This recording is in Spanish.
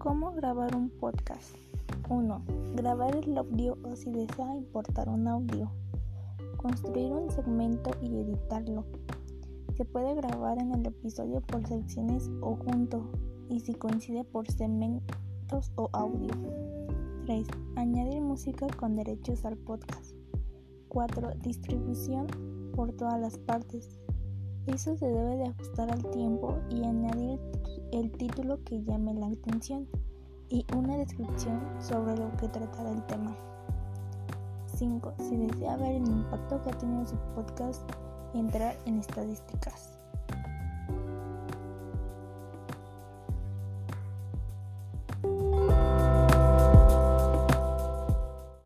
grabar un podcast? 1. Grabar el audio o si desea importar un audio. Construir un segmento y editarlo. Se puede grabar en el episodio por secciones o junto y si coincide por segmentos o audio. 3. Añadir música con derechos al podcast. 4. Distribución por todas las partes. Eso se debe de ajustar al tiempo y añadir el título que llame la atención y una descripción sobre lo que tratará el tema. 5. Si desea ver el impacto que ha tenido su podcast, entrar en estadísticas.